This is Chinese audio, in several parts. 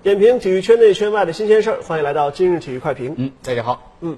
点评体育圈内圈外的新鲜事儿，欢迎来到今日体育快评。嗯，大家好。嗯，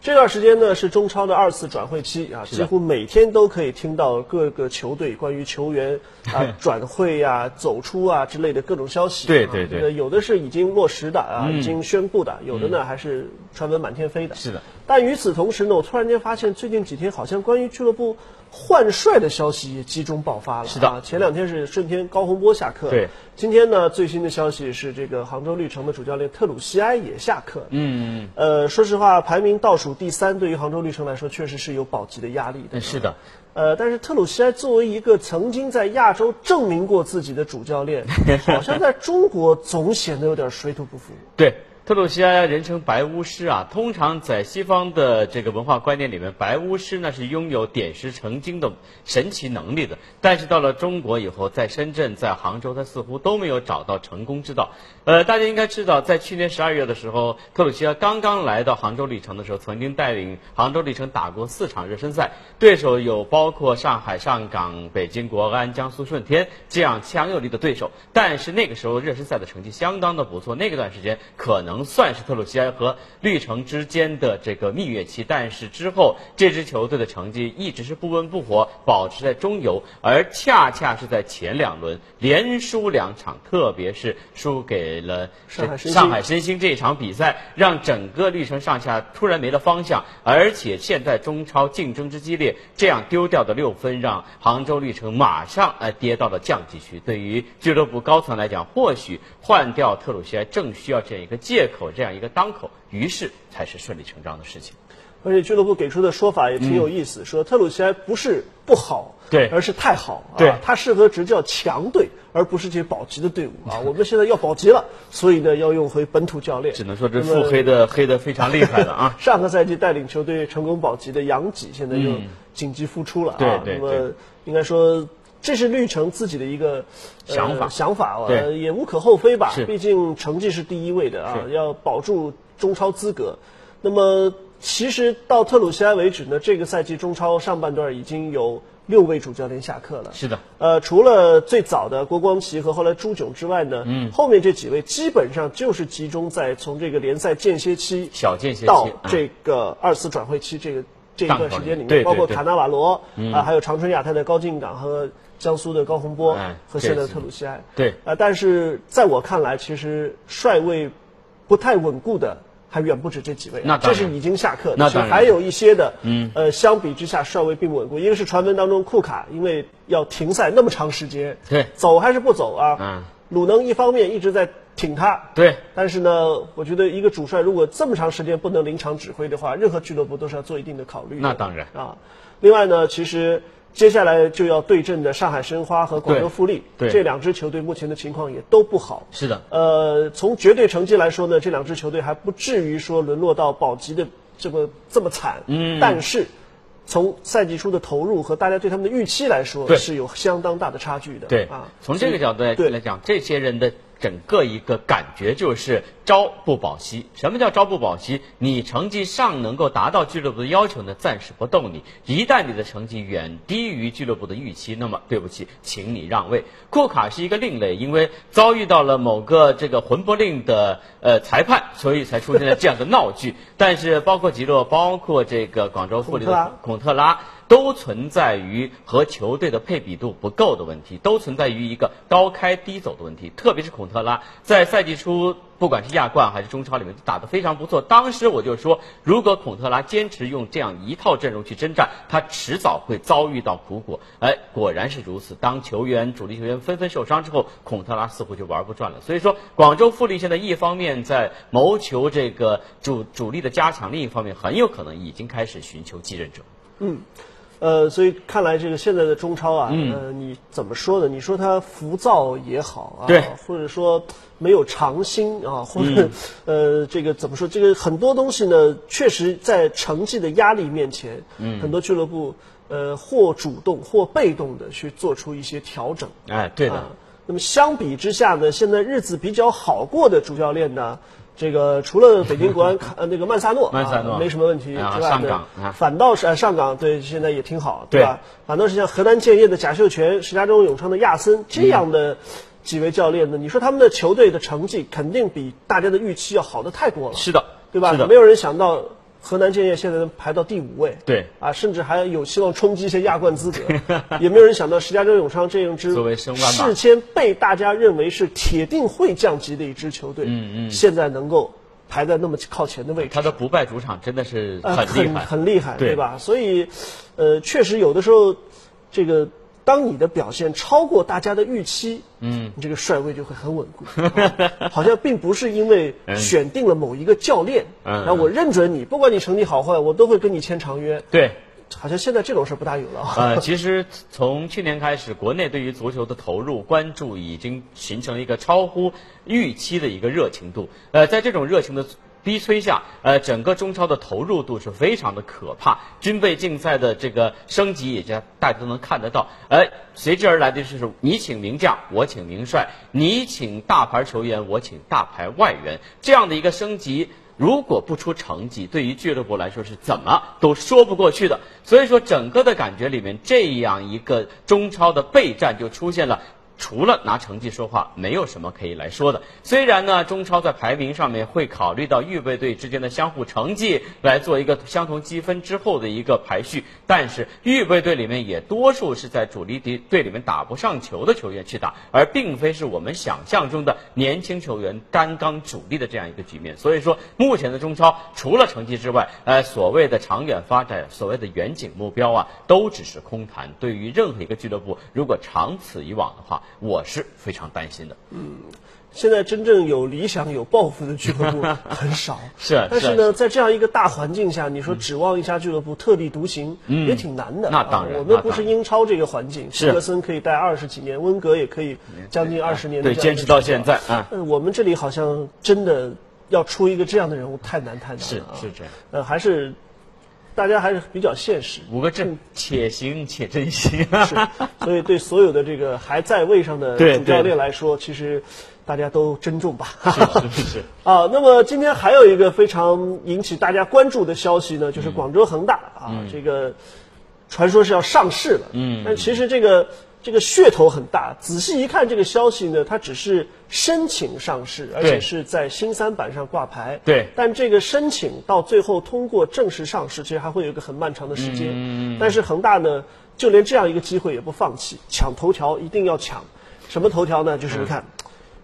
这段时间呢是中超的二次转会期啊，几乎每天都可以听到各个球队关于球员啊 转会呀、走出啊之类的各种消息。对对对有的是已经落实的啊，已经宣布的，有的呢还是传闻满天飞的。是的。但与此同时呢，我突然间发现最近几天好像关于俱乐部换帅的消息也集中爆发了。是的啊，前两天是顺天高洪波下课。对。今天呢，最新的消息是这个杭州绿城的主教练特鲁西埃也下课。嗯，呃，说实话，排名倒数第三，对于杭州绿城来说，确实是有保级的压力的。是的。呃，但是特鲁西埃作为一个曾经在亚洲证明过自己的主教练，好像在中国总显得有点水土不服。对。特鲁西埃人称白巫师啊，通常在西方的这个文化观念里面，白巫师呢是拥有点石成金的神奇能力的。但是到了中国以后，在深圳、在杭州，他似乎都没有找到成功之道。呃，大家应该知道，在去年十二月的时候，特鲁西埃刚刚来到杭州绿城的时候，曾经带领杭州绿城打过四场热身赛，对手有包括上海上港、北京国安、江苏舜天这样强有力的对手。但是那个时候热身赛的成绩相当的不错，那个段时间可能。算是特鲁西埃和绿城之间的这个蜜月期，但是之后这支球队的成绩一直是不温不火，保持在中游，而恰恰是在前两轮连输两场，特别是输给了上海申鑫这一场比赛，让整个绿城上下突然没了方向，而且现在中超竞争之激烈，这样丢掉的六分让杭州绿城马上呃跌到了降级区。对于俱乐部高层来讲，或许换掉特鲁西埃正需要这样一个借口。这样一个当口，于是才是顺理成章的事情。而且俱乐部给出的说法也挺有意思，嗯、说特鲁奇埃不是不好，对，而是太好，对，他适合执教强队，而不是这些保级的队伍啊。我们现在要保级了，所以呢要用回本土教练。只能说这腹黑的黑的非常厉害的啊。上个赛季带领球队成功保级的杨吉，现在又紧急复出了啊。对对那么应该说。这是绿城自己的一个想法，呃、想法呃也无可厚非吧。毕竟成绩是第一位的啊，要保住中超资格。那么，其实到特鲁西埃为止呢，这个赛季中超上半段已经有六位主教练下课了。是的。呃，除了最早的郭光奇和后来朱炯之外呢，嗯，后面这几位基本上就是集中在从这个联赛间歇期小间歇期到这个二次转会期这个这一段时间里面，包括卡纳瓦罗啊，还有长春亚泰的高进港和。江苏的高洪波和现在的特鲁西埃，对，呃，但是在我看来，其实帅位不太稳固的还远不止这几位，那这是已经下课的，那其实还有一些的，嗯，呃，相比之下帅位并不稳固。一个是传闻当中库卡因为要停赛那么长时间，对，走还是不走啊？嗯，鲁能一方面一直在挺他，对，但是呢，我觉得一个主帅如果这么长时间不能临场指挥的话，任何俱乐部都是要做一定的考虑。那当然啊，另外呢，其实。接下来就要对阵的上海申花和广州富力，这两支球队目前的情况也都不好。是的，呃，从绝对成绩来说呢，这两支球队还不至于说沦落到保级的这么这么惨。嗯，但是从赛季初的投入和大家对他们的预期来说，是有相当大的差距的。对啊，从这个角度来讲，这些人的。整个一个感觉就是朝不保夕。什么叫朝不保夕？你成绩尚能够达到俱乐部的要求呢，暂时不动你。一旦你的成绩远低于俱乐部的预期，那么对不起，请你让位。库卡是一个另类，因为遭遇到了某个这个魂不吝的呃裁判，所以才出现了这样的闹剧。但是包括吉洛，包括这个广州富力的孔特拉。都存在于和球队的配比度不够的问题，都存在于一个高开低走的问题。特别是孔特拉在赛季初，不管是亚冠还是中超里面打得非常不错。当时我就说，如果孔特拉坚持用这样一套阵容去征战，他迟早会遭遇到苦果。哎，果然是如此。当球员主力球员纷纷受伤之后，孔特拉似乎就玩不转了。所以说，广州富力现在一方面在谋求这个主主力的加强，另一方面很有可能已经开始寻求继任者。嗯。呃，所以看来这个现在的中超啊，嗯、呃，你怎么说呢？你说它浮躁也好啊，对，或者说没有长心啊，或者、嗯、呃，这个怎么说？这个很多东西呢，确实在成绩的压力面前，嗯，很多俱乐部呃或主动或被动的去做出一些调整。哎，对的。啊、那么相比之下呢，现在日子比较好过的主教练呢？这个除了北京国安呃那个曼萨诺，曼萨诺、啊、没什么问题之外，上港、啊、反倒是、呃、上港对现在也挺好，对吧？反倒是像河南建业的贾秀全、石家庄永昌的亚森这样的。几位教练呢，你说他们的球队的成绩肯定比大家的预期要好的太多了，是的，对吧？没有人想到河南建业现在能排到第五位，对。啊，甚至还有希望冲击一些亚冠资格，也没有人想到石家庄永昌这样支作为升班马。事先被大家认为是铁定会降级的一支球队，嗯嗯。现在能够排在那么靠前的位置，他的不败主场真的是呃很厉害，很厉害，对。对吧？所以，呃，确实有的时候，这个当你的表现超过大家的预期，嗯，你这个帅位就会很稳固，啊 好像并不是因为选定了某一个教练，嗯然后我认准你，不管你成绩好坏，我都会跟你签长约。对。好像现在这种事不大有了啊。呃，其实从去年开始，国内对于足球的投入关注已经形成了一个超乎预期的一个热情度。呃，在这种热情的逼催下，呃，整个中超的投入度是非常的可怕，军备竞赛的这个升级也就大家都能看得到。而随之而来的就是你请名将，我请名帅；你请大牌球员，我请大牌外援，这样的一个升级。如果不出成绩，对于俱乐部来说是怎么都说不过去的。所以说，整个的感觉里面，这样一个中超的备战就出现了。除了拿成绩说话，没有什么可以来说的。虽然呢，中超在排名上面会考虑到预备队之间的相互成绩来做一个相同积分之后的一个排序，但是预备队里面也多数是在主力队队里面打不上球的球员去打，而并非是我们想象中的年轻球员担纲主力的这样一个局面。所以说，目前的中超除了成绩之外，呃，所谓的长远发展、所谓的远景目标啊，都只是空谈。对于任何一个俱乐部，如果长此以往的话，我是非常担心的。嗯现在真正有理想、有抱负的俱乐部 很少，是啊是啊但是。呢，在这样一个大环境下，你说指望一家俱乐部特立独行，也挺难的。那当然啊我们不是英超这个环境，是。弗格森可以带二十几年，温格也可以将近二十年的对坚持到现在啊。呃，我们这里好像真的要出一个这样的人物，太难太难了是这样。呃，还是大家还是比较现实。五个字：且行且珍惜。是，所以对所有的这个还在位上的主教练来说，其实大家都珍重吧。是是是。啊，那么今天还有一个非常引起大家关注的消息呢，就是广州恒大啊，这个传说是要上市了。嗯，但其实这个这个噱头很大。仔细一看，这个消息呢，它只是申请上市，而且是在新三板上挂牌。对但这个申请到最后通过正式上市，其实还会有一个很漫长的时间。嗯但是恒大呢，就连这样一个机会也不放弃，抢头条一定要抢。什么头条呢？就是你看。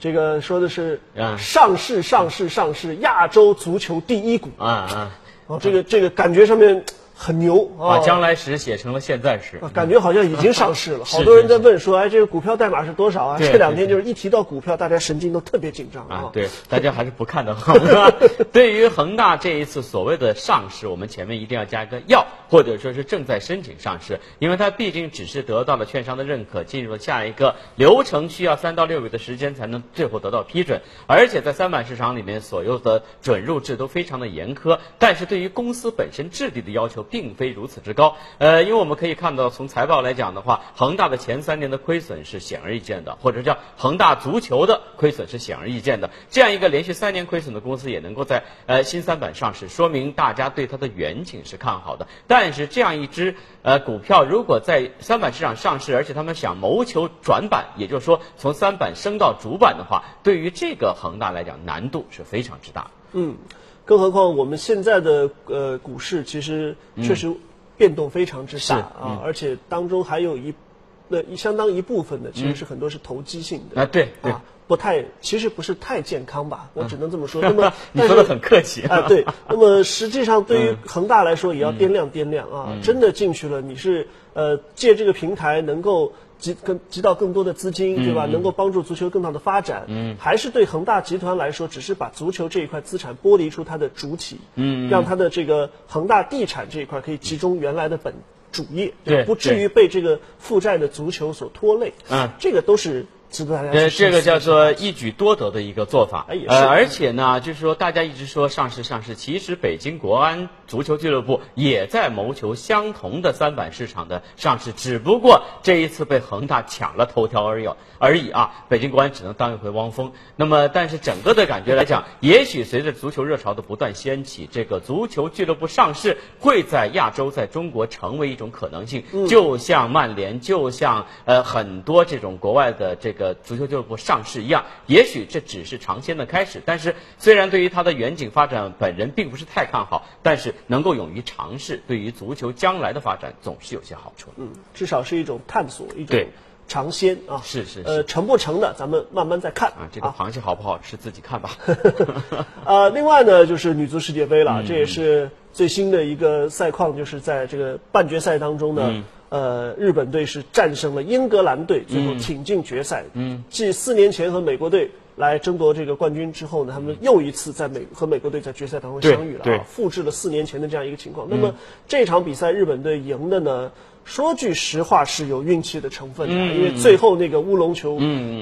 这个说的是嗯上市上市上市，亚洲足球第一股啊啊！哦，这个这个感觉上面很牛啊，把将来时写成了现在时。啊感觉好像已经上市了，好多人在问说，哎，这个股票代码是多少啊？这两天就是一提到股票，大家神经都特别紧张啊，对，大家还是不看的好。对于恒大这一次所谓的上市，我们前面一定要加一个要，或者说是正在申请上市，因为它毕竟只是得到了券商的认可，进入了下一个流程，需要三到六个月的时间才能最后得到批准。而且在三板市场里面，所有的准入制都非常的严苛，但是对于公司本身质地的要求并非如此之高。呃，因为我们可以看到，从财报来讲的话，恒大的前三年的亏损是显而易见的，或者叫恒大足球的亏损是显而易见的。这样一个连续三年亏损的公司也能够在呃新三板上市，说明大家对它的远景是看好的。但是这样一只呃股票如果在三板市场上市，而且他们想谋求转板，也就是说从三板升到主板的话，对于这个恒大来讲难度是非常之大。嗯，更何况我们现在的呃股市其实确实变动非常之是大啊，而且当中还有一那一相当一部分的其实是很多是投机性的啊，对对，啊，不太其实不是太健康吧，我只能这么说。那么 你说的很客气。啊，对。那么实际上对于恒大来说，也要掂量掂量啊，真的进去了，你是呃借这个平台能够。集更集到更多的资金，对吧？能够帮助足球更大的发展，嗯，还是对恒大集团来说，只是把足球这一块资产剥离出它的主体，嗯，让它的这个恒大地产这一块可以集中原来的本主业，对不至于被这个负债的足球所拖累，嗯，这个都是值得大家呃，这个叫做一举多得的一个做法。呃，而且呢，就是说大家一直说上市上市，其实北京国安足球俱乐部也在谋求相同的三板市场的上市，只不过这一次被恒大抢了头条而已而已啊。北京国安只能当一回汪峰。那么，但是整个的感觉来讲，也许随着足球热潮的不断掀起，这个足球俱乐部上市会在亚洲，在中国成为一种可能性。就像曼联，就像呃很多这种国外的这个。个足球俱乐部上市一样，也许这只是尝鲜的开始。但是，虽然对于他的远景发展，本人并不是太看好，但是能够勇于尝试，对于足球将来的发展总是有些好处。嗯，至少是一种探索，一种尝鲜啊。是是是呃，成不成的，咱们慢慢再看啊，这个螃蟹好不好吃自己看吧。呃，另外呢，就是女足世界杯嗯了，这也是最新的一个赛况，就是在这个半决赛当中呢，嗯呃，日本队是战胜了英格兰队，最后挺进决赛。嗯，继四年前和美国队来争夺这个冠军之后呢，他们又一次在美和美国队在决赛当中相遇了啊，复制了四年前的这样一个情况。那么这场比赛日本队赢的呢？说句实话是有运气的成分的，因为最后那个乌龙球，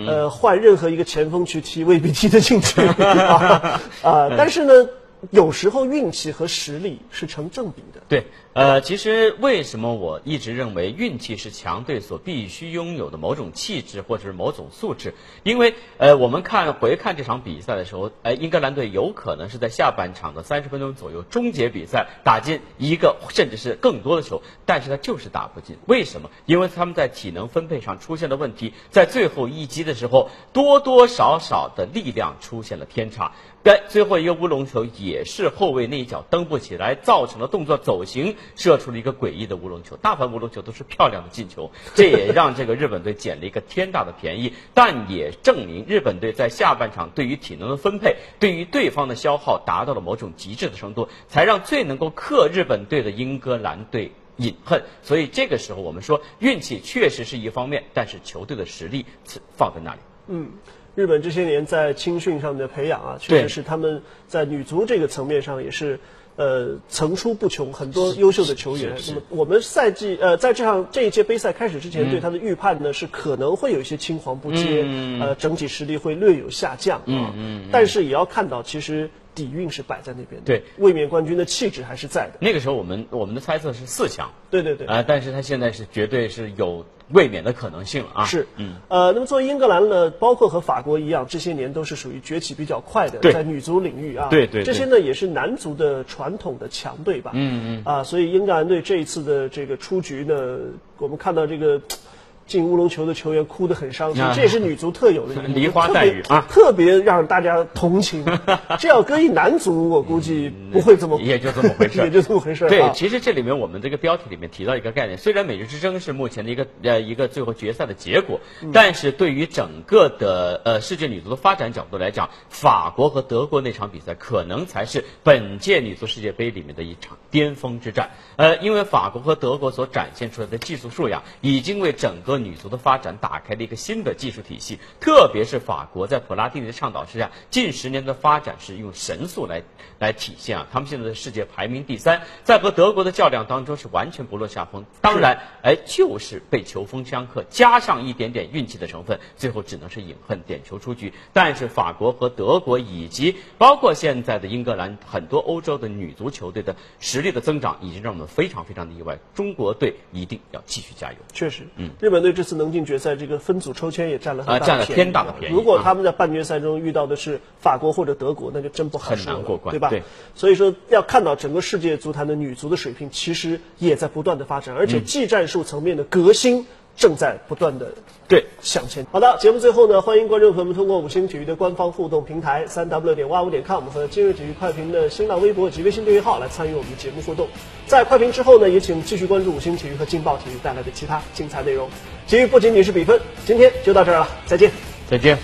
呃，换任何一个前锋去踢未必踢得进去 啊。啊但是呢，有时候运气和实力是成正比的。对，呃，其实为什么我一直认为运气是强队所必须拥有的某种气质或者是某种素质？因为呃，我们看回看这场比赛的时候，呃，英格兰队有可能是在下半场的三十分钟左右终结比赛，打进一个甚至是更多的球，但是他就是打不进。为什么？因为他们在体能分配上出现了问题，在最后一击的时候，多多少少的力量出现了偏差。该最后一个乌龙球也是后卫那一脚蹬不起来，造成了动作走形，射出了一个诡异的乌龙球。大部分乌龙球都是漂亮的进球，这也 让这个日本队捡了一个天大的便宜。但也证明日本队在下半场对于体能的分配，对于对方的消耗达到了某种极致的程度，才让最能够克日本队的英格兰队。隐恨，所以这个时候我们说运气确实是一方面，但是球队的实力放在那里。嗯，日本这些年在青训上的培养啊，确实是他们在女足这个层面上也是。呃，层出不穷，很多优秀的球员。那么我们赛季呃，在这场这一届杯赛开始之前，对他的预判呢是可能会有一些青黄不接，嗯呃，整体实力会略有下降啊。但是也要看到，其实底蕴是摆在那边的。对，卫冕冠军的气质还是在的。那个时候我们我们的猜测是四强，对对对。啊、但是他现在是绝对是有卫冕的可能性了啊。是，嗯，呃，那么作为英格兰呢，包括和法国一样，这些年都是属于崛起比较快的，在女足领域啊，对对对这些呢也是男足的传统的强队吧，嗯嗯，啊，所以英格兰队这一次的这个出局呢，我们看到这个。进乌龙球的球员哭得很伤心，啊这也是女足特有的 梨花特别带雨 啊特别让大家同情。这要搁一男足，我估计不会这么，也就这么回事也就这么回事。对，其实这里面我们这个标题里面提到一个概念，虽然美日之争是目前的一个呃一个最后决赛的结果，嗯但是对于整个的呃世界女足的发展角度来讲，法国和德国那场比赛可能才是本届女足世界杯里面的一场巅峰之战。呃，因为法国和德国所展现出来的技术素养，已经为整个女足的发展打开了一个新的技术体系。特别是法国在普拉蒂尼的倡导之下，近十年的发展是用神速来来体现啊。他们现在的世界排名第三，在和德国的较量当中是完全不落下风。当然，哎，就是被球风相克，加上一点点运气的成分，最后只能是饮恨点球出局。但是法国和德国以及包括现在的英格兰很多欧洲的女足球队的实力的增长，已经让我们非常非常的意外。中国队一定要继续加油。确实，嗯，日本队这次能进决赛，这个分组抽签也占了很大的啊占了便宜天大的便宜如果啊他们在半决赛中遇到的是法国或者德国，那就真不好很说了难过关对吧？对所以说要看到整个世界足坛的女足的水平，其实也在不断的发展，而嗯且技战术层面的革新正在不断的对，向前。好的，节目最后呢，欢迎观众朋友们通过五星体育的官方互动平台三 w 点哇五点 com 和今日体育快评的新浪微博及微信订阅号来参与我们的节目互动。在快评之后呢，也请继续关注五星体育和劲爆体育带来的其他精彩内容。体育不仅仅是比分，今天就到这儿了，再见。再见。